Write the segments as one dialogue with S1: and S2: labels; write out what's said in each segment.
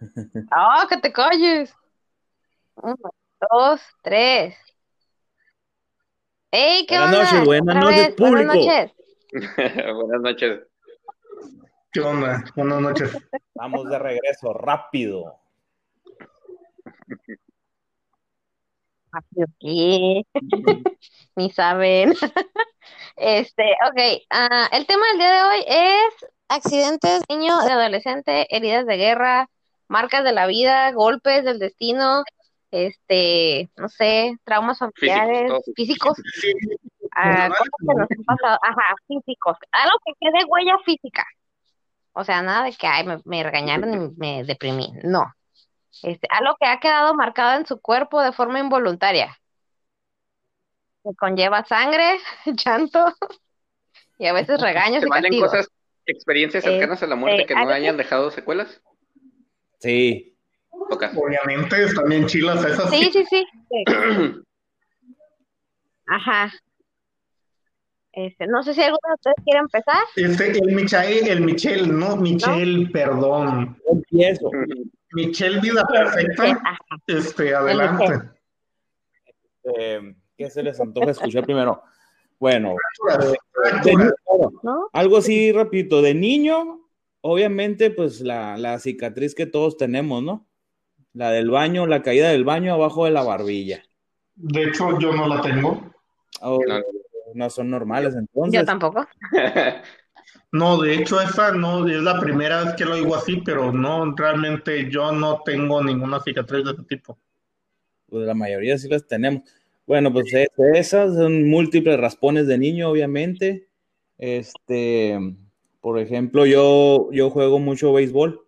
S1: ¡Ah, que te calles! Uno, dos, tres. ¡Ey, qué
S2: Buenas
S1: onda!
S2: noches, buenas noches,
S1: vez, Buenas
S2: público.
S1: noches.
S3: Buenas noches.
S4: ¿Qué onda? Buenas noches.
S2: Vamos de regreso, rápido.
S1: ¿Qué? Ni saben. Este, ok. ah, el tema del día de hoy es accidentes, de niño, de adolescente, heridas de guerra, marcas de la vida, golpes del destino, este, no sé, traumas familiares,
S3: todo.
S1: físicos, ah, cosas que nos han pasado, ajá, físicos, algo que quede huella física. O sea, nada de que, ay, me, me regañaron y me deprimí. No. Este, algo que ha quedado marcado en su cuerpo de forma involuntaria. Que conlleva sangre, llanto y a veces regaños
S3: ¿Te
S1: y castigos.
S3: cosas, experiencias cercanas a la muerte
S1: Este,
S3: que no
S1: algo-
S3: hayan dejado secuelas?
S2: Sí.
S4: Obviamente están bien chilas esas.
S1: Sí, sí, sí. sí. Ajá. Este, no sé si alguno de ustedes quiere empezar.
S4: Este, el Michael, el Michel, no, Michel, perdón.
S2: Empiezo.
S4: Michel Vida Perfecta. Este, adelante.
S2: Eh, ¿Qué se les antoja escuchar primero? Bueno, algo así rapidito. De niño, obviamente, pues la, la cicatriz que todos tenemos, ¿no? La del baño, la caída del baño abajo de la barbilla.
S4: De hecho, yo no la tengo.
S2: Oh,
S3: No.
S2: son normales,
S1: Yo
S2: entonces.
S1: tampoco.
S4: No, de hecho, esa no es la primera vez que lo oigo así, pero no, realmente yo no tengo ninguna cicatriz de ese tipo.
S2: Pues la mayoría sí las tenemos. Bueno, pues esas son múltiples raspones de niño, obviamente. Este, por ejemplo, yo, yo juego mucho béisbol.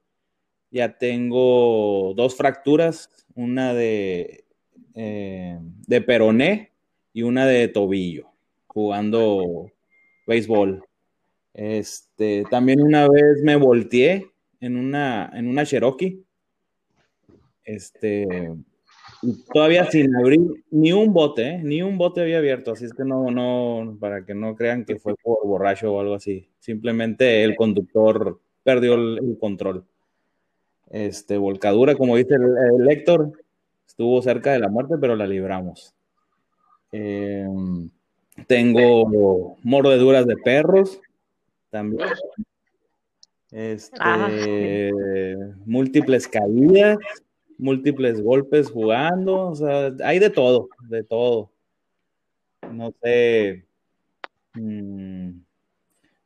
S2: Ya tengo dos fracturas, una de, eh, de peroné y una de tobillo, jugando béisbol. Este, también una vez me volteé en una, en una Cherokee. Este, y todavía sin abrir ni un bote, ¿eh? ni un bote había abierto, así es que no, no, para que no crean que fue por borracho o algo así. Simplemente el conductor perdió el, el control. Este, volcadura, como dice el, el Héctor, estuvo cerca de la muerte, pero la libramos. Eh, tengo mordeduras de perros también. Este,
S1: Ajá.
S2: múltiples caídas, múltiples golpes jugando, o sea, hay de todo, de todo. No sé. mm,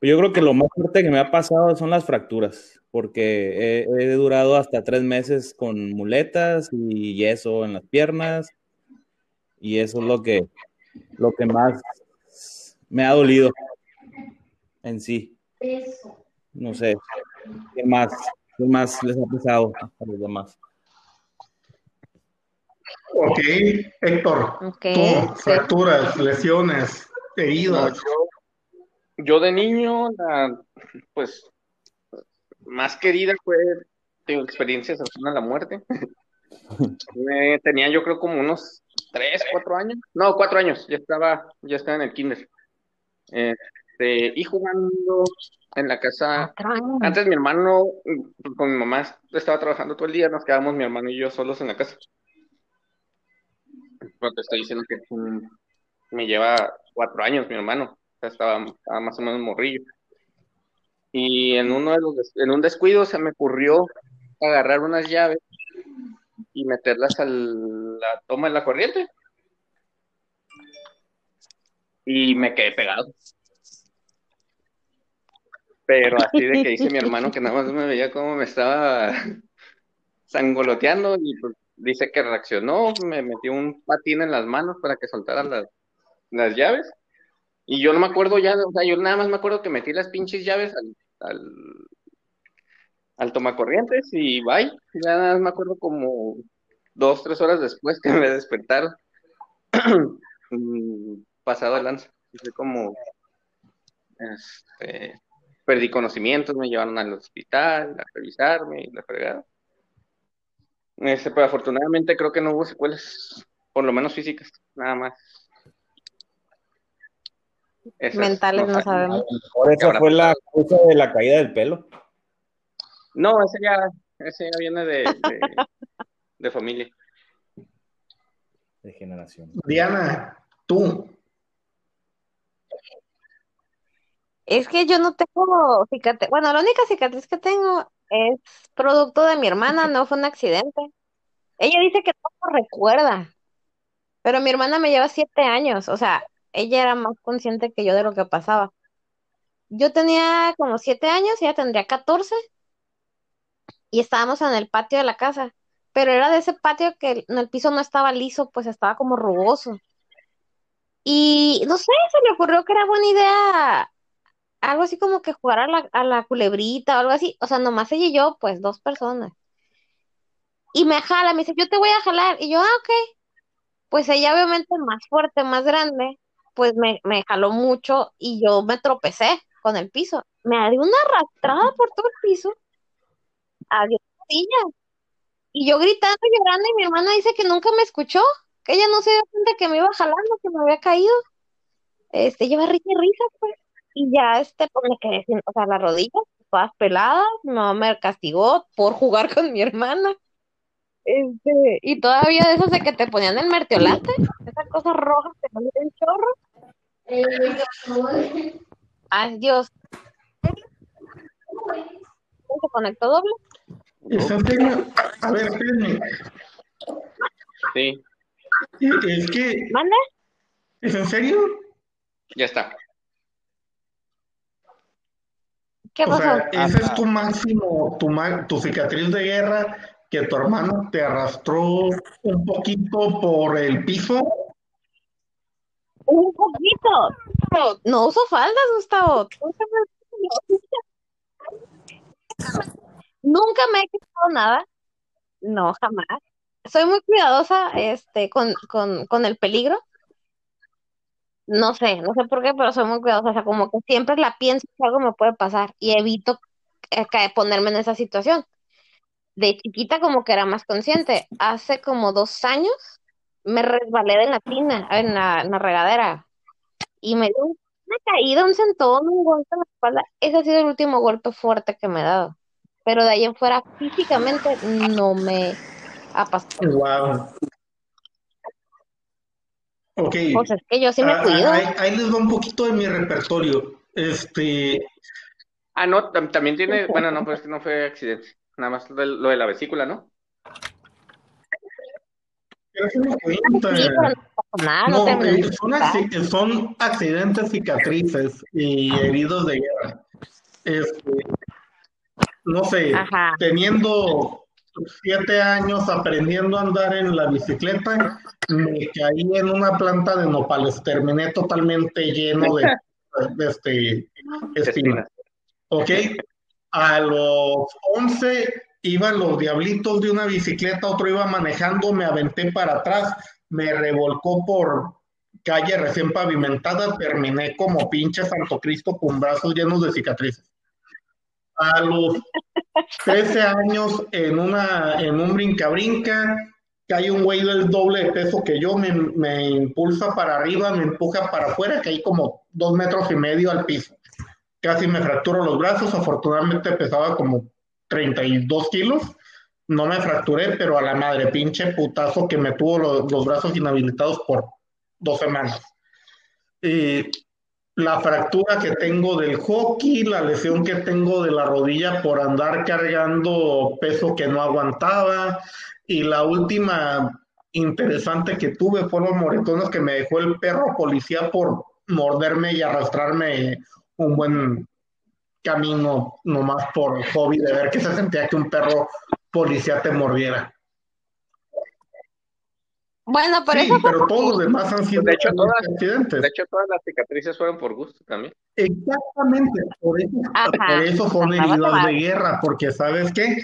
S2: yo creo que lo más fuerte que me ha pasado son las fracturas, porque he, he durado hasta tres meses con muletas y yeso en las piernas, y eso es lo que, lo que más me ha dolido en sí. No sé, ¿qué más, qué más les ha pesado a los demás?
S4: Ok, Héctor,
S1: Ok.
S4: tú, fracturas, lesiones,
S3: No,
S4: heridas.
S3: yo, yo de niño, la- pues, más querida fue tengo experiencias cercanas a la muerte. Me- tenía yo creo como unos tres, cuatro años. No, cuatro años. Ya estaba, ya estaba en el kinder. Este, y jugando en la casa. Antes mi hermano, mm, con mi mamá estaba trabajando todo el día, nos quedábamos mi hermano y yo solos en la casa. Pero te estoy diciendo que me lleva cuatro años mi hermano, estaba, más o menos morrillo. Y en uno de los en un descuido se me ocurrió agarrar unas llaves y meterlas a la toma de la corriente. Y me quedé pegado. Pero así de que dice mi hermano que nada más me veía como me estaba sangoloteando y pues dice que reaccionó, me metió un patín en las manos para que soltara las, las llaves. Y yo no me acuerdo ya, o sea, yo nada más me acuerdo que metí las pinches llaves al, al, al tomacorrientes y bye. Ya nada más me acuerdo como dos, tres horas después que me despertaron. Mm, Pasado el lanza. Fue como, este, perdí conocimientos, me llevaron al hospital a revisarme y la fregada. Este, pero afortunadamente creo que no hubo secuelas, por lo menos físicas, nada más. Esas
S1: Mentales no
S3: no-
S1: sabemos.
S2: Por esa fue la causa de la caída del pelo.
S3: No, ese ya, ese ya viene de, de, de familia.
S2: De generación.
S4: Diana, tú.
S1: Es que yo no tengo cicatriz. Bueno, la única cicatriz que tengo es producto de mi hermana, no fue un accidente. Ella dice que no lo recuerda, pero mi hermana me lleva siete años, o sea, ella era más consciente que yo de lo que pasaba. Yo tenía como siete años, ella tendría 14 y estábamos en el patio de la casa, pero era de ese patio que el, el piso no estaba liso, pues estaba como rugoso. Y no sé, se le ocurrió que era buena idea algo así como que jugar a la, a la culebrita o algo así, o sea, nomás ella y yo, pues dos personas. Y me jala, me dice, yo te voy a jalar. Y yo, ah, ok. Pues ella obviamente más fuerte, más grande, pues me, me jaló mucho y yo me tropecé con el piso. Me dio una arrastrada por todo el piso. Adiós, rodilla. Y yo gritando, llorando, y mi hermana dice que nunca me escuchó, que ella no se dio cuenta que me iba jalando, que me había caído. Este, lleva risa y risa, pues. Y ya, este, pues me quedé sin, o sea, las rodillas todas peladas, mi mamá me castigó por jugar con mi hermana. Este, y todavía de esos de que te ponían el mertiolate, esas cosas rojas que no tienen chorro. Ay, Dios. ¿Se conectó doble?
S4: ¿Es en serio? A ver, espérenme.
S3: Sí,
S4: Es que,
S1: ¿Mande?
S4: ¿es en serio?
S3: ya está.
S1: ¿Qué
S4: O sea, ese es tu máximo, tu, tu cicatriz de guerra, que tu hermano te arrastró un poquito por el piso.
S1: Un poquito. No uso faldas, Gustavo. Nunca me, nunca me he quitado nada. No, jamás. Soy muy cuidadosa, este, con, con, con el peligro. No sé, no sé por qué, pero soy muy cuidadosa. O sea, como que siempre la pienso que algo me puede pasar y evito eh, ponerme en esa situación. De chiquita como que era más consciente. Hace como dos años me resbalé de la tina, en la, en la regadera, y me dio una caída, un sentón, un golpe en la espalda. Ese ha sido el último golpe fuerte que me he dado. Pero de ahí en fuera, físicamente, no me ha pasado.
S4: Wow. Ok.
S1: Pues es que yo sí me
S4: Ah,
S1: cuido.
S4: ah, ahí, ahí les va un poquito de mi repertorio. Este,
S3: Ah, no, tam- también tiene, bueno, no, pues es que no fue accidente. Nada más lo de, la vesícula, ¿no?
S4: son, son accidentes, cicatrices y heridos de guerra. Este, no sé,
S1: Ajá.
S4: teniendo siete años aprendiendo a andar en la bicicleta, me caí en una planta de nopales, terminé totalmente lleno de, de este, espinas. ¿Ok? A los 11 iban los diablitos de una bicicleta, otro iba manejando, me aventé para atrás, me revolcó por calle recién pavimentada, terminé como pinche Santo Cristo con brazos llenos de cicatrices. A los 13 años en, una, en un brinca-brinca, cae un güey del doble de peso que yo, me, me impulsa para arriba, me empuja para afuera, caí como dos metros y medio al piso casi me fracturo los brazos, afortunadamente pesaba como 32 kilos, no me fracturé, pero a la madre, pinche putazo que me tuvo los, los brazos inhabilitados por dos semanas. Y la fractura que tengo del hockey, la lesión que tengo de la rodilla por andar cargando peso que no aguantaba, y la última interesante que tuve fueron los moretones que me dejó el perro policía por morderme y arrastrarme un buen camino nomás por hobby de ver que se sentía que un perro policía te mordiera.
S1: Bueno, pero
S4: Sí,
S1: eso fue
S4: pero todos los demás han sido
S3: De hecho, todas-
S4: accidentes.
S3: De hecho, todas las cicatrices fueron por gusto también.
S4: Exactamente, por eso,
S1: Ajá,
S4: por eso son heridas de guerra, porque ¿sabes qué?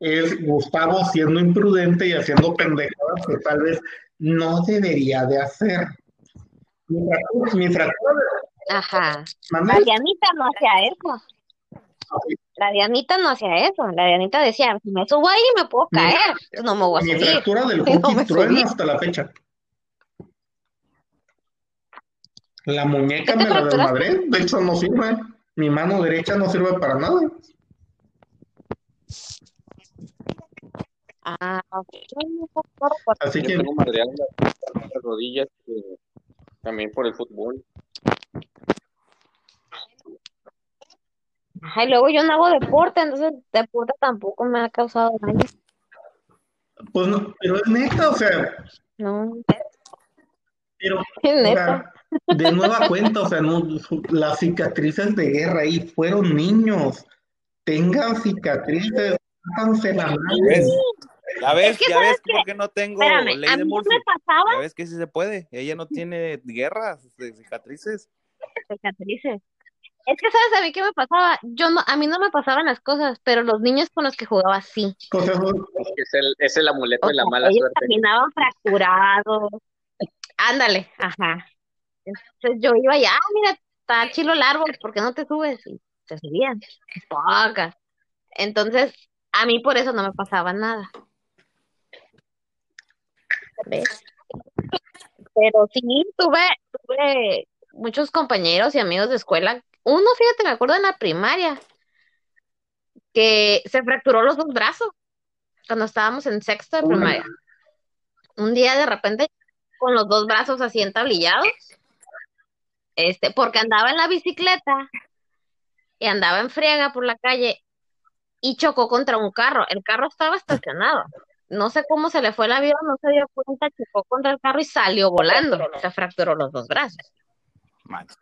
S4: Es Gustavo siendo imprudente y haciendo pendejadas que tal vez no debería de hacer. Mi fractura, mi fractura de-
S1: Ajá. Dianita no hacía eso. La Dianita no hacía eso. La Dianita decía, si me subo ahí me puedo
S4: Mi-
S1: caer. No me voy a
S4: Mi
S1: subir.
S4: fractura del
S1: No
S4: hockey
S1: me
S4: truena
S1: subí.
S4: hasta la fecha. La muñeca
S1: ¿Qué te
S4: me la desmadré, de hecho no sirve. Mi mano derecha no sirve para nada.
S1: Ah, ok.
S4: Así
S3: Yo
S4: que,
S3: tengo las rodillas eh, también por el fútbol.
S1: Ay, luego yo no hago deporte, entonces deporte tampoco me ha causado daño.
S4: pues no, pero es neta, o sea,
S1: No,
S4: pero,
S1: es
S4: o
S1: neta.
S4: sea, de nueva cuenta, o sea, no, las cicatrices de guerra ahí fueron niños. Tengan cicatrices, háganse la madre.
S2: ¿Ves? Ya ves,
S1: que,
S2: ya
S1: ¿sabes
S2: ves por qué no tengo
S1: Espérame,
S2: ley
S1: a
S2: de
S1: mí
S2: Murphy.
S1: me pasaba
S2: Ya ves que sí se puede. Ella no tiene guerras de cicatrices.
S1: cicatrices. Es que, ¿sabes a mí qué me pasaba? Yo no, a mí no me pasaban las cosas, pero los niños con los que jugaba sí.
S3: Es el, es el amuleto
S1: O
S3: de la
S1: sea,
S3: mala
S1: ellos
S3: suerte.
S1: caminaban fracturados. Ándale, ajá. Entonces yo iba y, ah, mira, está chilo el árbol, ¿por qué no te subes? Y se subían. Pocas. Entonces, a mí por eso no me pasaba nada. ¿Ves? Pero sí, tuve, tuve muchos compañeros y amigos de escuela. Uno, fíjate, me acuerdo en la primaria, que se fracturó los dos brazos cuando estábamos en sexto de primaria. Un día de repente con los dos brazos así entablillados, este, porque andaba en la bicicleta y andaba en friega por la calle y chocó contra un carro. El carro estaba estacionado. No sé cómo se le fue el avión, no se dio cuenta, chocó contra el carro y salió volando. Se fracturó los dos brazos.
S2: Manches.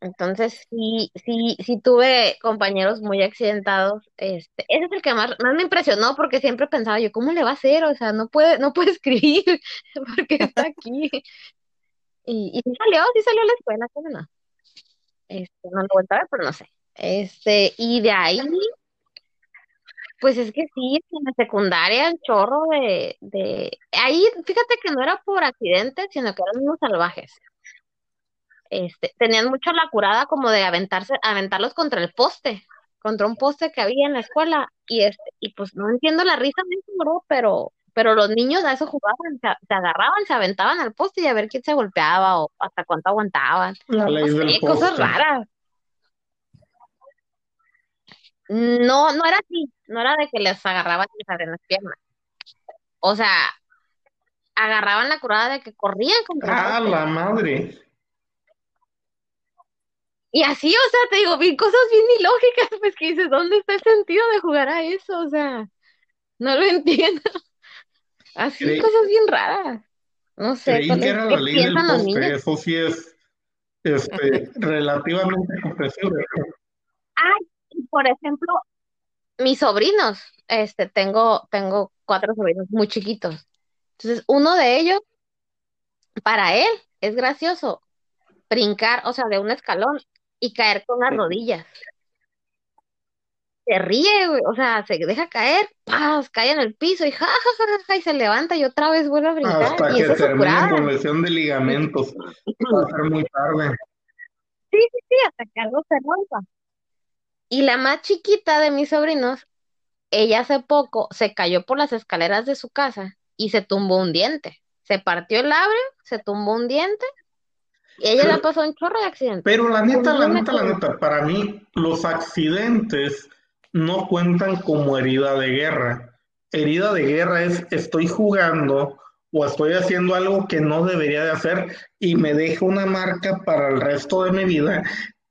S1: Entonces, sí, sí, sí tuve compañeros muy accidentados. Este, ese es el que más, más me impresionó porque siempre pensaba yo, ¿cómo le va a hacer? O sea, no puede, no puede escribir porque está aquí. Y, y sí salió, sí salió a la escuela, ¿cómo no? Este, no lo vuelto a ver, pero no sé. Este, y de ahí, pues es que sí, en la secundaria, el chorro de, de, ahí, fíjate que no era por accidente, sino que eran unos salvajes. Este, tenían mucho la curada como de aventarse, aventarlos contra el poste, contra un poste que había en la escuela, y este, y pues no entiendo la risa bro, pero, pero los niños a eso jugaban, se, se agarraban, se aventaban al poste y a ver quién se golpeaba o hasta cuánto aguantaban.
S4: la
S1: No
S4: ley del
S1: sé, cosas raras. No, no era así, no era de que les agarraban abrían las piernas. O sea, agarraban la curada de que corrían contra el
S4: Ah,
S1: poste.
S4: la madre.
S1: Y así, o sea, te digo, vi cosas bien ilógicas, pues que dices, ¿dónde está el sentido de jugar a eso? O sea, no lo entiendo. Así,
S4: Creí,
S1: cosas bien raras. No sé,
S4: creí
S1: ¿cuál
S4: que
S1: es-
S4: era
S1: ¿qué
S4: la ley del
S1: piensan los
S4: poste.
S1: niños?
S4: Eso sí es este, relativamente comprensible.
S1: Ay, y por ejemplo, mis sobrinos, este, tengo, tengo cuatro sobrinos muy chiquitos. Entonces, uno de ellos, para él, es gracioso brincar, o sea, de un escalón y caer con las rodillas. Se ríe, güey, o sea, se deja caer, ¡paz! cae en el piso y ja, ja, ja, ja, y se levanta y otra vez vuelve a brincar.
S4: Hasta
S1: Y
S4: que
S1: es
S4: termine con lesión de ligamentos. Va a ser muy tarde.
S1: Sí, sí, sí, hasta que algo se rompa. Y la más chiquita de mis sobrinos, ella hace poco se cayó por las escaleras de su casa y se tumbó un diente. Se partió el labio, se tumbó un diente y ella le pasó un chorro de accidentes.
S4: Pero la neta, la neta, la neta, para mí los accidentes no cuentan como herida de guerra. Herida de guerra es estoy jugando o estoy haciendo algo que no debería de hacer y me deja una marca para el resto de mi vida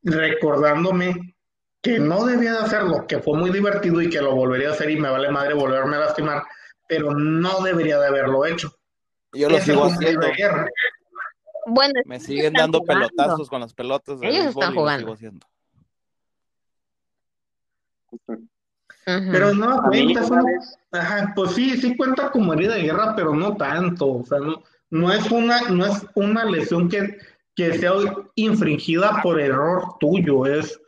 S4: recordándome que no debía de hacerlo, que fue muy divertido y que lo volvería a hacer y me vale madre volverme a lastimar, pero no debería de haberlo hecho.
S2: Yo lo sigo haciendo.
S1: Bueno,
S2: Me siguen dando
S1: jugando.
S2: pelotazos con las pelotas de
S1: Ellos están jugando.
S2: sigo haciendo.
S4: Pero no cuenta,
S3: vez,
S4: Ajá, pues sí, sí cuenta como herida de guerra, pero no tanto. O sea, no, no es una, no es una lesión que, que sea infringida por error tuyo, es,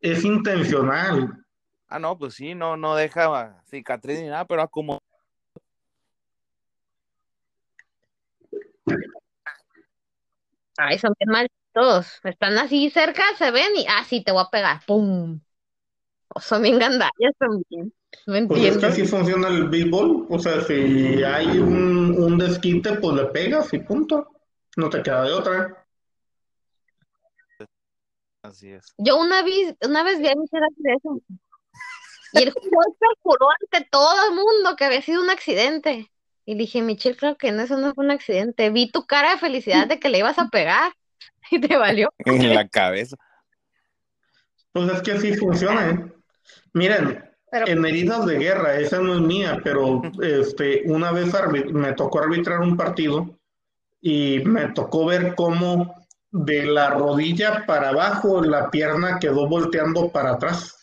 S4: es intencional.
S2: Ah, no, pues sí, no, no deja cicatriz ni nada, pero como
S1: Ay, son bien malditos. Están así cerca, se ven y, ah, sí, te voy a pegar. ¡Pum! O son bien gandallas también. No
S4: Pues es que
S1: entiendo.
S4: así funciona el béisbol. O sea, si hay un, un desquite, pues le pegas y punto. No te queda de otra.
S2: así es.
S1: Yo una vez, una vez vi a mi hacer eso. Y el juez perjuró ante todo el mundo que había sido un accidente. Y dije, Michelle, creo que no, eso no fue un accidente. Vi tu cara de felicidad de que le ibas a pegar y te valió.
S2: En la cabeza.
S4: Pues es que sí funciona, ¿eh? Miren,
S1: Pero
S4: en heridas de guerra, esa no es mía, pero este, una vez me tocó arbitrar un partido y me tocó ver cómo de la rodilla para abajo la pierna quedó volteando para atrás.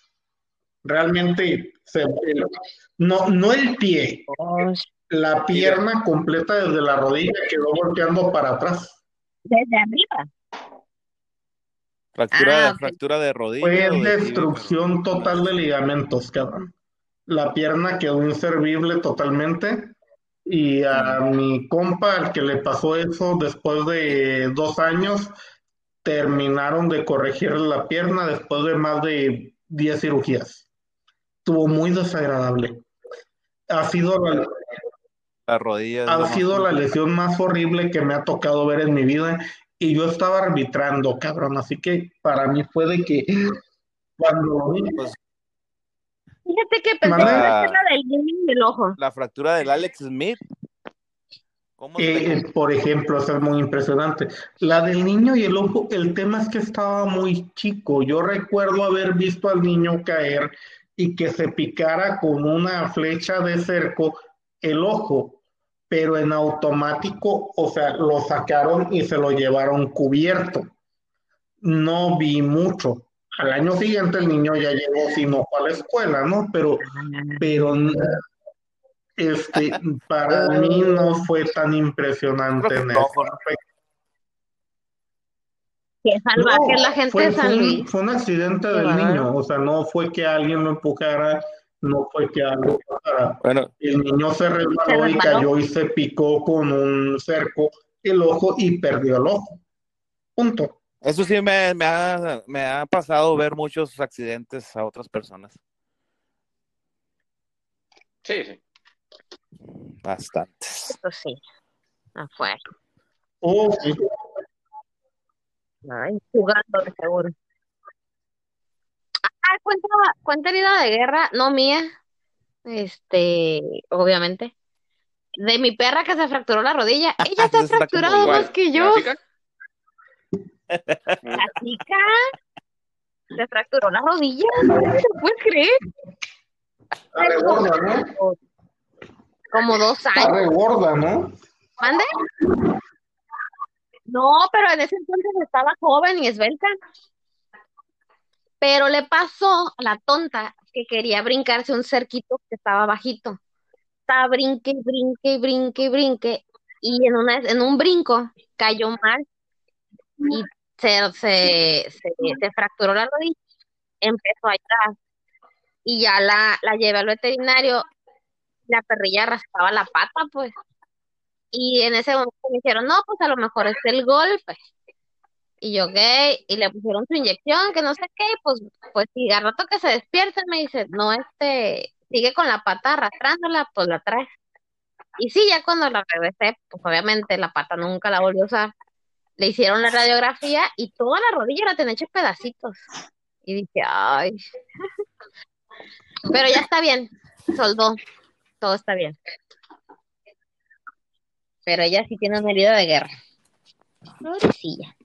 S4: Realmente, se- no, no el pie, la pierna completa desde la rodilla quedó volteando para atrás.
S1: desde arriba.
S2: Fractura,
S1: Ah,
S2: fractura de rodilla.
S4: Fue
S2: tibia,
S4: destrucción total de ligamentos, cabrón. La pierna quedó inservible totalmente. Y a mi compa, al que le pasó eso después de dos años, terminaron de corregir la pierna después de más de 10 cirugías. Estuvo muy desagradable. Ha sido la,
S2: La rodilla.
S4: ha
S2: más-
S4: sido la lesión más horrible que me ha tocado ver en mi vida y yo estaba arbitrando, cabrón, así que para mí fue de que cuando lo vi,
S2: Pues,
S1: Fíjate que pensé
S4: Manda.
S1: que iba a ser la del niño y el ojo.
S2: la fractura del Alex Smith. ¿Cómo se
S4: eh, eh, por ejemplo, eso es muy impresionante. La del niño y el ojo, el tema es que estaba muy chico. Yo recuerdo haber visto al niño caer y que se picara con una flecha de cerco el ojo, pero en automático, o sea, lo sacaron y se lo llevaron cubierto. No vi mucho. Al año siguiente el niño ya llegó sin ojo a la escuela, ¿no? Pero, pero este, para mí no fue tan impresionante en aspecto.
S1: Qué salvaje
S4: No,
S1: la gente
S4: fue,
S1: de San
S4: fue un, fue un accidente del niño, o sea, no fue que alguien lo empujara, no fue que algo
S2: Bueno,
S4: El niño se resbaló y cayó y se picó con un cerco el ojo y perdió el ojo. Punto.
S2: eso sí me, me ha, me ha pasado ver muchos accidentes a otras personas.
S3: Sí, sí.
S2: Bastantes.
S1: Eso sí. Afuera.
S4: Oh, sí.
S1: Ay, jugando de seguro. Ah, cuenta, cuenta herida de guerra, no mía. Este, obviamente. De mi perra que se fracturó la rodilla. Ella se ha fracturado más que
S3: ¿La
S1: yo.
S3: chica?
S1: La chica se fracturó la rodilla. ¿Se puede creer?
S4: Está re gorda, ¿no?
S1: Como dos
S4: Está
S1: años.
S4: re gorda, ¿no?
S1: ¿Mande? No, pero en ese entonces estaba joven y esbelta. Pero le pasó a la tonta que quería brincarse un cerquito que estaba bajito. Estaba brinque, brinque, brinque, brinque. Y en una, en un brinco cayó mal y se, se, se, fracturó la rodilla. Empezó a llorar. Y ya la, la llevé al veterinario. La perrilla raspaba la pata, pues. Y en ese momento me dijeron, no, pues a lo mejor es el golpe. Y yo, ¿qué? Y le pusieron su inyección, que no sé qué, pues, pues si al rato que se despierta me dice, no, este, sigue con la pata arrastrándola, pues la traes. Y sí, ya cuando la regresé, pues obviamente la pata nunca la volvió a usar. Le hicieron la radiografía y toda la rodilla la tenía hecha pedacitos. Y dije, ay. Pero ya está bien, soldó, todo está bien. Pero ella sí tiene una herida de guerra. Pobrecilla.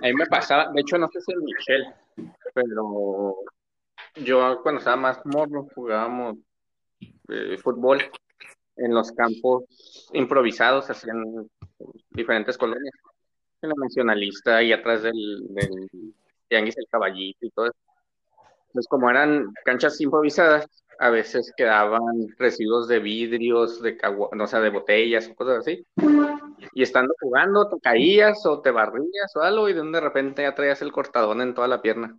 S3: A mí me pasaba, de hecho no sé si en Michelle, pero yo cuando estaba más morro jugábamos eh, fútbol en los campos improvisados, así en diferentes colonias. En la Nacionalista y atrás del, del Tianguis el Caballito y todo eso. Entonces, como eran canchas improvisadas, a veces quedaban residuos de vidrios, de no, sea, de botellas o cosas así. Y estando jugando, te caías o te barrías o algo, y de repente ya traías el cortadón en toda la pierna.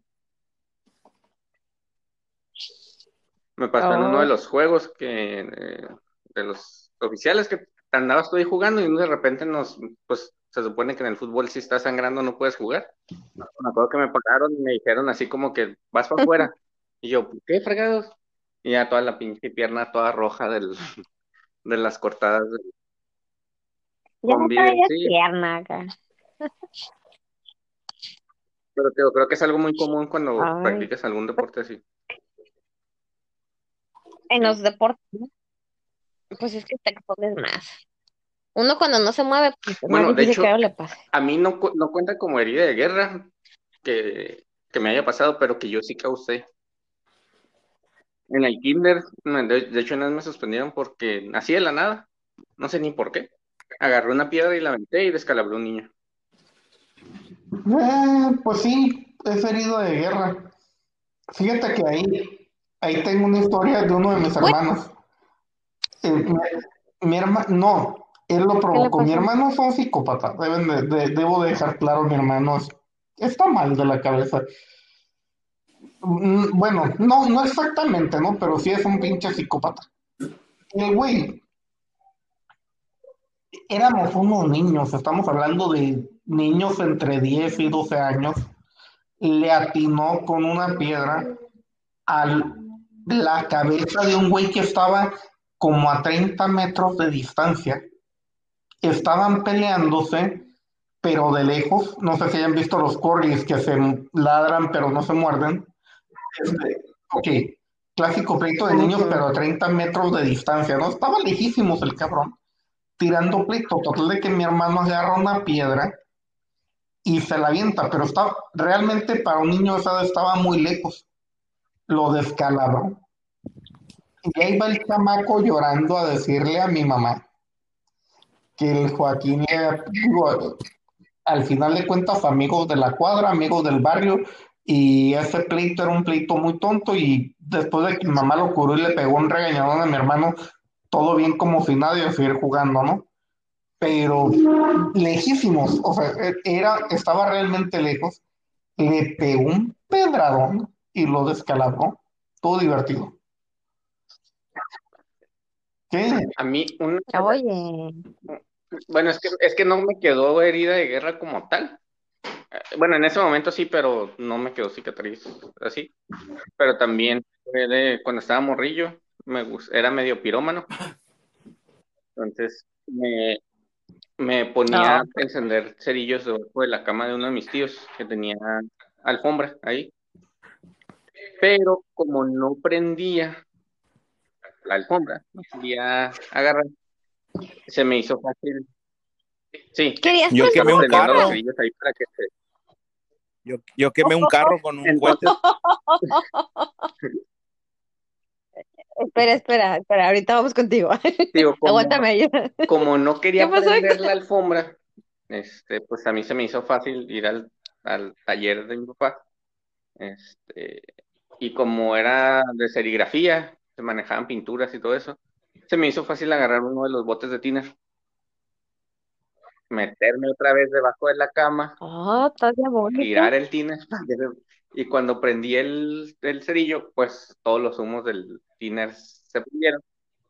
S3: Me pasó en uno de
S1: Oh.
S3: los juegos que eh, de los oficiales que andabas tú ahí jugando y de repente nos, pues se supone que en el fútbol si estás sangrando no puedes jugar. Me acuerdo que me pararon y me dijeron así como que vas para afuera. Y yo, ¿por qué fregados? Y ya toda la pinche pierna toda roja del, de las cortadas. del-
S1: Ya no
S3: Convive,
S1: traía
S3: sí.
S1: pierna acá.
S3: Pero te creo que es algo muy común cuando
S1: Ay.
S3: practicas algún deporte así.
S1: En los deportes, ¿no? pues es que te expones más. Uno cuando no se mueve, pues es
S3: Bueno,
S1: más
S3: de hecho,
S1: que le pase.
S3: A mí no, no cuenta como herida de guerra que, que me haya pasado, pero que yo sí causé. En el kinder, de, de hecho, una vez me suspendieron porque nací de la nada, no sé ni por qué. Agarré una piedra y la aventé y descalabré a un niño.
S4: Eh, pues sí, es herido de guerra. Fíjate que ahí, ahí tengo una historia de uno de mis hermanos. Eh, mi, mi hermano, no, él lo provocó. Mi hermano es un psicópata. Deben de- de- debo dejar claro, mi hermano es- está mal de la cabeza. Mm, Bueno, no, no exactamente, ¿no? Pero sí es un pinche psicópata. El güey, éramos unos niños, estamos hablando de niños entre 10 y 12 años, le atinó con una piedra a la cabeza de un güey que estaba como a 30 metros de distancia. Estaban peleándose, pero de lejos. No sé si hayan visto los corgis que se ladran pero no se muerden. Este, ok, clásico pleito de niños, pero a 30 metros de distancia, ¿no? Estaba lejísimos el cabrón, tirando pleito. Total de que mi hermano agarra una piedra y se la avienta, pero está, realmente para un niño esa estaba muy lejos. Lo descalabró. Y ahí va el chamaco llorando a decirle a mi mamá que el Joaquín le, digo, al final de cuentas, amigos de la cuadra, amigos del barrio, y ese pleito era un pleito muy tonto, y después de que mi mamá lo curó y le pegó un regañadón a mi hermano, todo bien como si nadie seguir jugando, ¿no? Pero lejísimos, o sea, era, estaba realmente lejos, le pegó un pedradón y lo descalabró, todo divertido. ¿Qué?
S3: A mí, un,
S1: Oye,
S3: bueno, es que, es que no me quedó herida de guerra como tal. Eh, Bueno, en ese momento sí, pero no me quedó cicatriz así. Pero también fue de cuando estaba morrillo, me gus- era medio pirómano. Entonces me, me ponía
S1: Ah.
S3: a encender cerillos debajo de la cama de uno de mis tíos que tenía alfombra ahí. Pero como no prendía la alfombra, no quería agarrar, se me hizo fácil. Sí,
S1: querías
S2: Yo quemé un carro.
S3: cerillos ahí para que se
S2: Yo, yo quemé un carro con un cohete.
S1: Espera, espera, espera, ahorita vamos contigo.
S3: Digo, como,
S1: Aguántame
S3: como no quería prender la alfombra, este, pues a mí se me hizo fácil ir al, al taller de mi papá. Este, y como era de serigrafía, se manejaban pinturas y todo eso, se me hizo fácil agarrar uno de los botes de tiner, meterme otra vez debajo de la cama,
S1: Oh, diabólico.
S3: tirar el tiner, y cuando prendí el, el cerillo, pues todos los humos del tiner se prendieron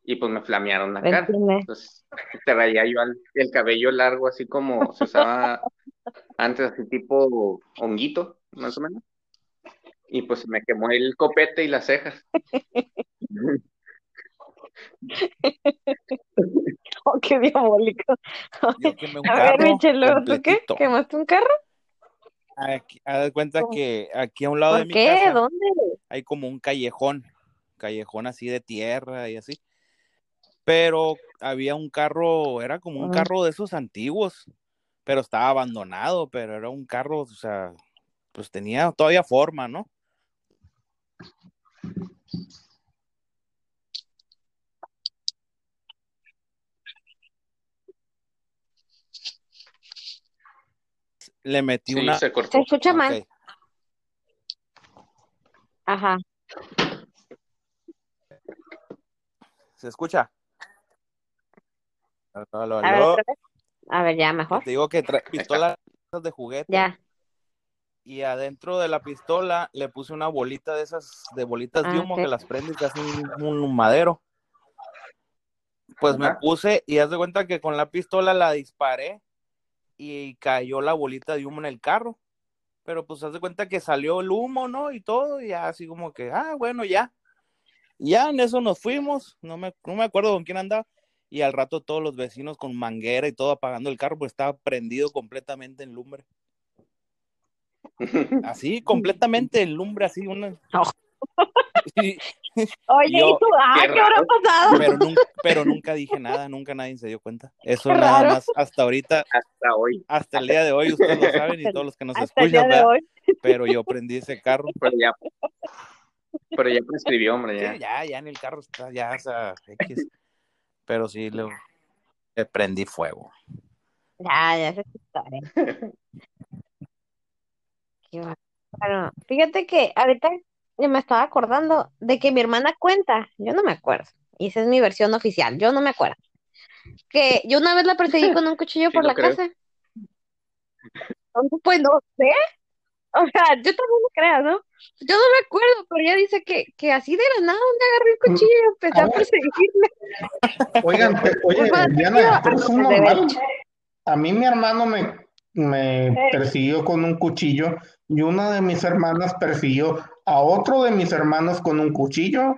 S3: y pues me flamearon la cara. Entonces, traía yo al- el cabello largo, así como se usaba antes, así tipo honguito, más o menos. Y pues se me quemó el copete y las cejas.
S1: Oh, qué diabólico.
S2: Yo quemé un
S1: A ver,
S2: carro
S1: Michelo, ¿tú qué? ¿Quemaste un carro?
S2: Aquí, haz cuenta que aquí a un lado de
S1: ¿Por
S2: mi
S1: qué?
S2: casa
S1: ¿Dónde?
S2: hay como un callejón, callejón así de tierra y así. Pero había un carro, era como un carro de esos antiguos, pero estaba abandonado, pero era un carro, o sea, pues tenía todavía forma, ¿no? Le metí
S3: Sí,
S2: una.
S3: se cortó.
S1: Se escucha
S2: Ok,
S1: mal. Ajá.
S2: ¿Se escucha? Aló, aló,
S1: A ver. A ver, ya mejor.
S2: Te digo que trae pistolas de juguete.
S1: Ya.
S2: y adentro de la pistola le puse una bolita de esas, de bolitas de
S1: Ah,
S2: humo que las prendes y hacen un, un madero. Pues me puse y haz de cuenta que con la pistola la disparé y cayó la bolita de humo en el carro. Pero pues haz de cuenta que salió el humo, ¿no? Y todo, y ya así como que, ah, bueno, ya. Y ya en eso nos fuimos, no me, no me acuerdo con quién andaba. Y al rato todos los vecinos con manguera y todo apagando el carro, pues estaba prendido completamente en lumbre. Así, completamente el lumbre, así, una. Sí,
S1: Oye,
S2: Yo-
S1: ¿y tú? Ah,
S3: qué
S1: ¿qué habrá pasado?
S2: pero, nunca, pero nunca dije nada, nunca nadie se dio cuenta. Eso
S1: Qué
S2: nada
S1: raro.
S2: más, hasta ahorita,
S3: Hasta hoy.
S2: hasta el día de hoy, ustedes lo saben y todos los que nos
S1: Hasta el
S2: escuchan,
S1: día de
S2: ¿verdad?
S1: hoy.
S2: pero yo prendí ese carro.
S3: Pero ya, pero ya prescribió, hombre, ya.
S2: Sí, ya, ya en el carro está, ya, o sea, X. Pero sí, le, le prendí fuego.
S1: Ya, ya se historia. Qué bárbaro. Fíjate que ahorita yo me estaba acordando de que mi hermana cuenta, yo no me acuerdo, y esa es mi versión oficial, yo no me acuerdo, que yo una vez la perseguí con un cuchillo
S3: Sí
S1: por la
S3: creo.
S1: casa. Entonces, pues no sé, o sea, yo también lo creo, ¿no? Yo no me acuerdo, pero ella dice que, que así de la nada me agarré el cuchillo y empecé
S4: A
S1: a
S4: ver.
S1: perseguirme.
S4: Oigan, pe- oye,
S1: Pues,
S4: Diana, pero es normal. A mí mi hermano me, me persiguió con un cuchillo y una de mis hermanas persiguió a otro de mis hermanos con un cuchillo.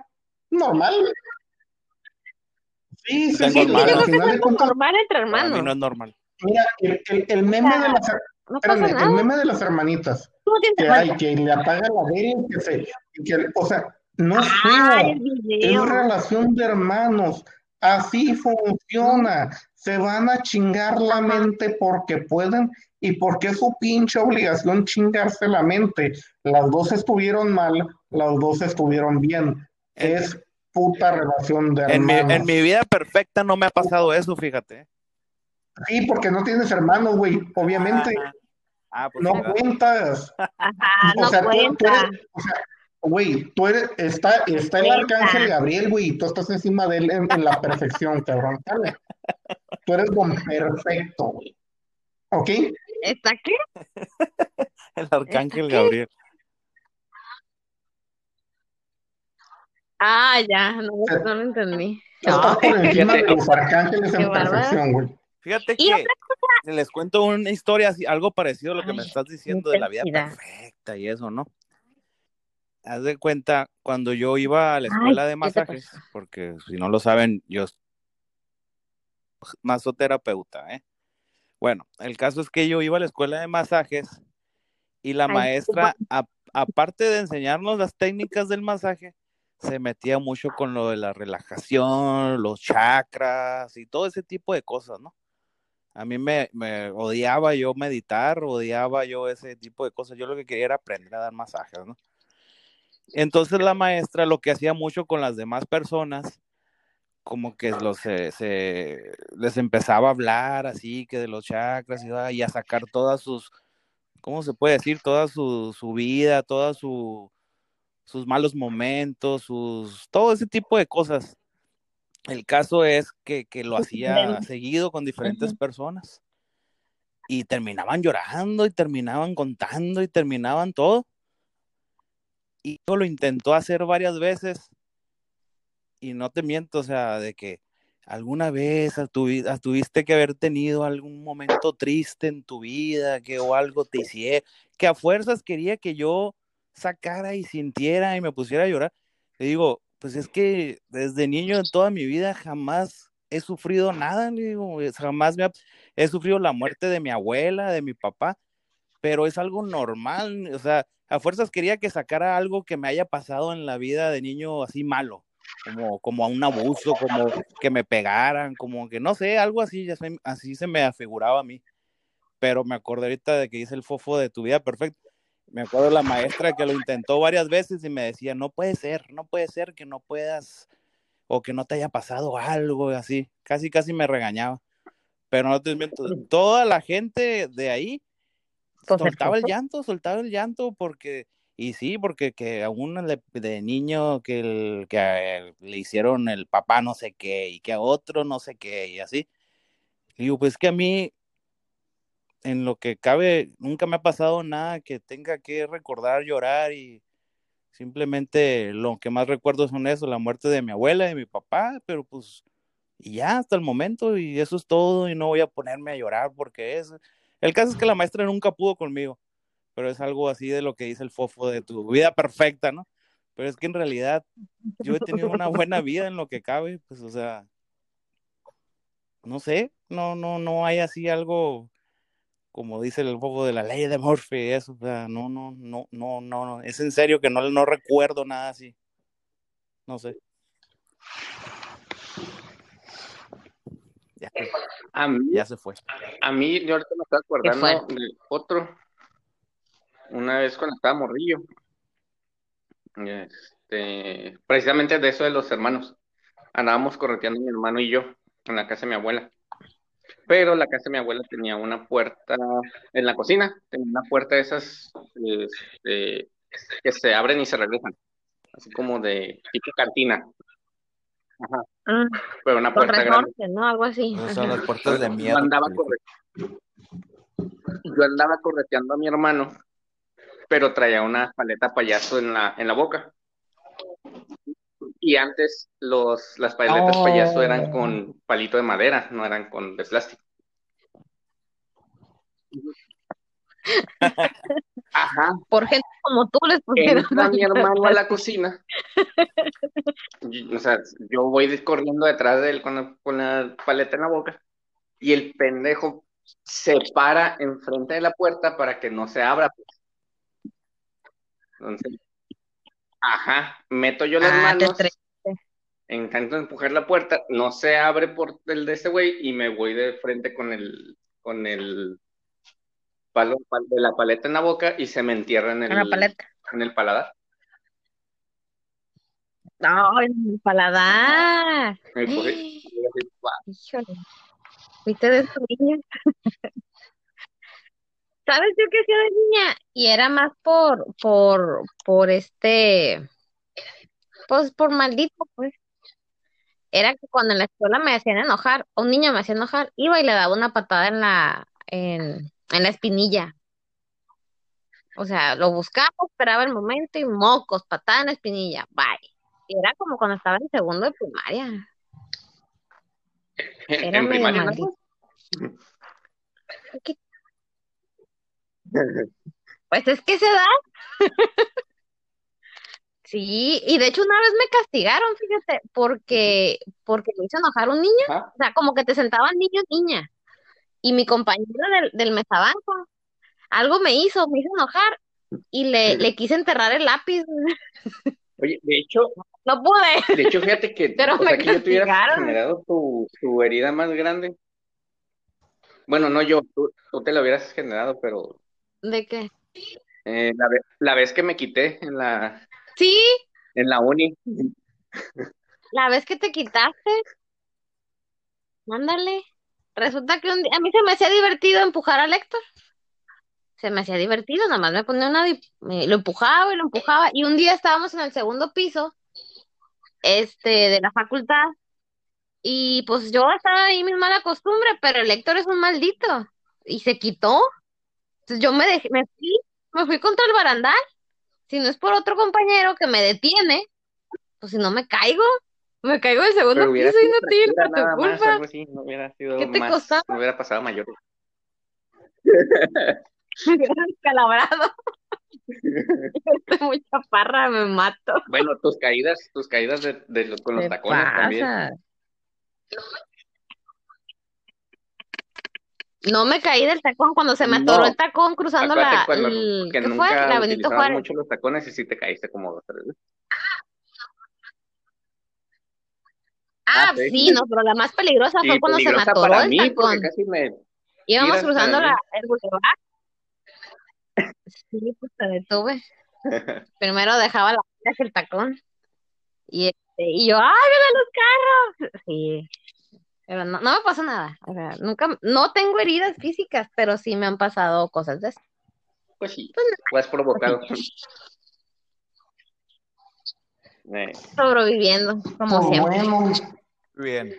S4: Normal. Sí, sí, sí.
S1: Creo
S4: Al final de cuentas,
S1: normal entre
S2: Para mí
S1: hermanos.
S2: no es normal.
S4: mira, el, el- el meme de las,
S1: No
S4: espérame, el meme de las hermanitas que hay, que le apaga la vela, y que se, que, o sea, no es
S1: el
S4: juego. Es relación de hermanos. Así funciona. Se van a chingar la mente porque pueden y porque es su pinche obligación chingarse la mente. Las dos estuvieron mal, las dos estuvieron bien.
S2: En-
S4: Es puta relación de
S2: En mi,
S4: hermanos.
S2: en mi vida perfecta no me ha pasado eso, fíjate.
S4: Sí, porque no tienes hermanos, güey. Obviamente,
S2: Ah, ah, pues
S4: no cuentas.
S1: Ajá,
S4: O
S1: no
S4: sea, tú, tú
S1: cuenta.
S4: eres, o sea, güey, tú eres, está, está el arcángel Gabriel, güey, y tú estás encima de él en, en la perfección, cabrón, ¿sale? Tú eres don perfecto, güey. ¿Ok?
S1: ¿Está qué?
S2: El arcángel? Gabriel.
S1: Ah, ya, no, no lo entendí.
S4: Estás por encima de
S3: Fíjate.
S4: los arcángeles en perfección, güey.
S2: Fíjate
S1: Y
S2: que les cuento una historia, así, algo parecido a lo que me estás diciendo de la vida perfecta y eso, ¿no? Haz de cuenta, cuando yo iba a la
S1: Ay,
S2: escuela de
S1: ¿qué te
S2: masajes, porque si no lo saben, yo soy masoterapeuta, ¿eh? Bueno, el caso es que yo iba a la escuela de masajes y la
S1: Ay,
S2: maestra, a- aparte de enseñarnos las técnicas del masaje, se metía mucho con lo de la relajación, los chakras y todo ese tipo de cosas, ¿no? A mí me, me odiaba yo meditar, odiaba yo ese tipo de cosas. Yo lo que quería era aprender a dar masajes, ¿no? Entonces la maestra lo que hacía mucho con las demás personas, como que los, se, se- les empezaba a hablar así, que de los chakras y, y a sacar todas sus, ¿cómo se puede decir? Toda su, su vida, toda su, sus malos momentos, sus, todo ese tipo de cosas. El caso es que, que lo hacía seguido con diferentes personas y terminaban llorando y terminaban contando y terminaban todo. Y lo intentó hacer varias veces y no te miento, o sea, de que alguna vez a tu vida tuviste que haber tenido algún momento triste en tu vida, que o algo te hiciera, que a fuerzas quería que yo sacara y sintiera y me pusiera a llorar. Le digo, pues es que desde niño en toda mi vida jamás he sufrido nada, digo, es- jamás me he sufrido la muerte de mi abuela, de mi papá, pero es algo normal, o sea, a fuerzas quería que sacara algo que me haya pasado en la vida de niño así malo, como, como a un abuso, como que me pegaran, como que no sé, algo así, ya así se me afiguraba a mí. Pero me acordé ahorita de que dice el fofo de tu vida perfecta. Me acuerdo la maestra que lo intentó varias veces y me decía, no puede ser, no puede ser que no puedas o que no te haya pasado algo así. Casi, casi me regañaba. Pero no te miento, toda la gente de ahí soltaba el llanto, soltaba el llanto porque, y sí, porque que a uno le- de niño que, el, que a le hicieron el papá no sé qué y que a otro no sé qué y así. Y digo, pues que a mí, en lo que cabe, nunca me ha pasado nada que tenga que recordar, llorar y simplemente lo que más recuerdo son eso, la muerte de mi abuela y de mi papá, pero pues, y ya hasta el momento y eso es todo y no voy a ponerme a llorar porque es... El caso es que la maestra nunca pudo conmigo, pero es algo así de lo que dice el fofo de tu vida perfecta, ¿no? Pero es que en realidad yo he tenido una buena vida en lo que cabe, pues, o sea, no sé, no, no, no hay así algo como dice el poco de la ley de Murphy, eso, o sea, no, no, no, no, no, es en serio que no, no recuerdo nada así. No sé. Ya,
S3: A mí,
S2: ya se fue.
S3: a mí, yo ahorita me estaba acordando de otro. Una vez cuando estaba morrillo. Este, precisamente de eso de los hermanos. Andábamos correteando mi hermano y yo en la casa de mi abuela. Pero la casa de mi abuela tenía una puerta en la cocina, tenía una puerta de esas este, que se abren y se regresan, así como de tipo cantina. Ajá.
S1: Ah,
S3: Pero una
S1: con
S3: puerta grande.
S1: resorte, ¿no? Algo así.
S2: O sea,
S1: Ajá.
S2: las puertas de
S3: Yo
S2: miedo.
S3: andaba, corre- yo andaba correteando a mi hermano, pero traía una paleta payaso en la, en la boca. Y antes los, las paletas
S1: Oh.
S3: payaso eran con palito de madera, no eran con de plástico. Ajá.
S1: Por gente como tú les pusieron.
S3: Entra mi hermano a la cocina. O sea, yo voy corriendo detrás de él con la, con la paleta en la boca. Y el pendejo se para enfrente de la puerta para que no se abra. pues. Entonces, ajá, meto yo las
S1: Ah,
S3: manos, intento empujar la puerta, no se abre por el de ese güey y me voy de frente con el, con el palo pal- de la paleta en la boca y se me entierra en el,
S1: Con la paleta.
S3: en el paladar.
S1: No, en el paladar. Híjole. Fuiste de esos niños. ¿Sabes yo qué hacía de niña? Y era más por, por, por este, pues por maldito, pues. Era que cuando en la escuela me hacían enojar, o un niño me hacía enojar, iba y le daba una patada en la, en, en la espinilla. O sea, lo buscaba, esperaba el momento y mocos, patada en la espinilla, bye. Y era como cuando estaba en segundo de primaria. Era
S3: En primaria.
S1: Pues es que se da. Sí, y de hecho una vez me castigaron, fíjate, porque, porque me hizo enojar un niño, o sea, como que te sentaban niños, niña, y mi compañero del, del mesabanco, algo me hizo, me hizo enojar, y le, le quise enterrar el lápiz,
S3: Oye, de hecho,
S1: no pude,
S3: de hecho, fíjate que,
S1: Pero
S3: o sea,
S1: me
S3: que yo te hubiera generado tu, tu herida más grande. Bueno, no yo, tú, tú te la hubieras generado, pero
S1: ¿de qué?
S3: eh, la, ve- la vez que me quité en la,
S1: Sí,
S3: en la uni,
S1: la vez que te quitaste, mándale, resulta que un día, a mí se me hacía divertido empujar a Héctor, se me hacía divertido, nada más me ponía una, me- lo empujaba y lo empujaba, y un día estábamos en el segundo piso, este, de la facultad, y pues yo estaba ahí mi mala costumbre, pero el Héctor es un maldito, y se quitó, entonces yo me dejé, me fui, me fui contra el barandal, si no es por otro compañero que me detiene, pues si no me caigo, me caigo del segundo piso y no
S3: fractura
S1: por tu
S3: más,
S1: culpa.
S3: algo así, no hubiera sido
S1: ¿Qué te
S3: más,
S1: costaba?
S3: no hubiera pasado mayor.
S1: Me hubieran descalabrado. Estoy muy chaparra, me mato.
S3: Bueno, tus caídas, tus caídas de, de los- con los
S1: ¿Qué
S3: tacones también.
S1: pasa? No me caí del tacón cuando se me atoró
S3: No.
S1: el tacón cruzando
S3: Acuérdate
S1: la,
S3: cuando
S1: el-
S3: que
S1: ¿qué fue?
S3: nunca
S1: La Benito Juárez.
S3: mucho los tacones y sí te caíste como dos tres veces.
S1: Ah,
S3: Ah, sí.
S1: sí, no, pero la más peligrosa fue cuando se atoró
S3: para
S1: el
S3: mí, porque
S1: tacón.
S3: casi me
S1: Íbamos cruzando la, el bulevar. Sí, pues te detuve. Primero dejaba la el tacón. Y, este, y yo, ¡ay, mira los carros! Sí, pero no, no me pasó nada. O sea, nunca, no tengo heridas físicas, pero sí me han pasado cosas de eso.
S3: Pues sí, lo has provocado.
S1: Sobreviviendo, como
S4: Pues
S1: siempre.
S4: bueno,
S2: Bien.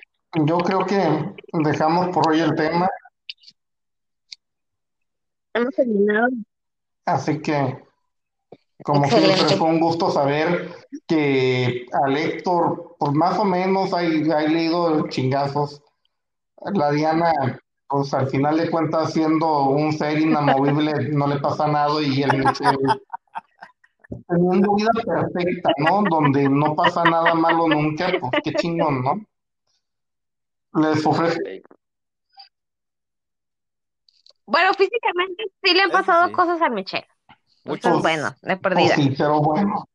S4: yo creo que dejamos por hoy el tema,
S1: Hemos terminado.
S4: así que como
S1: Excelente.
S4: siempre fue un gusto saber que al Héctor, pues más o menos hay, hay leído chingazos. La Diana, pues al final de cuentas siendo un ser inamovible no le pasa nada y el Michel teniendo vida perfecta, ¿no? Donde no pasa nada malo nunca, pues qué chingón, ¿no? Les ofrezco
S1: Bueno, físicamente sí le han pasado
S2: sí.
S1: cosas a Michelle.
S2: Muchas.
S1: Entonces, bueno, de
S4: Pues
S1: perdida.
S4: sí, pero bueno.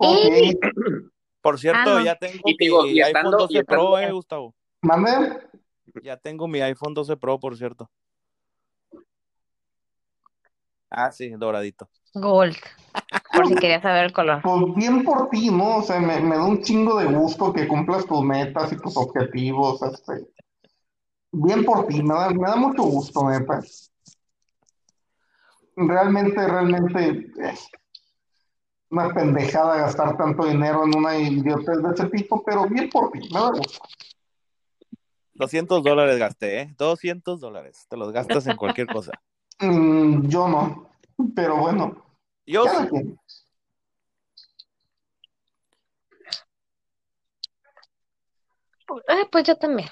S1: Y-
S2: Por cierto,
S1: Ah, no.
S2: ya tengo
S3: Y digo,
S2: mi
S3: y estando-
S2: iPhone 12
S3: y estando-
S2: Pro, eh, Gustavo.
S4: mande.
S2: Ya tengo mi iPhone 12 Pro, por cierto. Ah, sí, doradito.
S1: Gold. Por si querías saber el color.
S4: Pues bien por ti, ¿no? O sea, me, me da un chingo de gusto que cumplas tus metas y tus objetivos, este. Bien por ti, me da, me da mucho gusto, neta. Realmente, realmente, eh, una pendejada gastar tanto dinero en una idiotez de ese tipo, pero bien por ti, me da gusto.
S2: 200 dólares gasté, ¿eh? 200 dólares. Te los gastas en cualquier cosa.
S4: Mm, yo no, pero bueno,
S2: Yo sí.
S4: quien.
S1: Eh, pues yo también.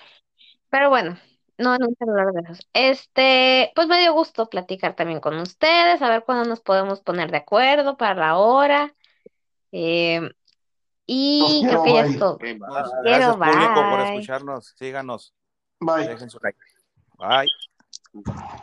S1: Pero bueno, no en un celular de esos. Este, pues me dio gusto platicar también con ustedes, a ver cuándo nos podemos poner de acuerdo para la hora. Eh, y creo que ya es todo.
S3: Ok, bye.
S1: Quiero,
S2: gracias, público, por escucharnos. Síganos.
S4: Bye.
S2: Dejen su like. Bye.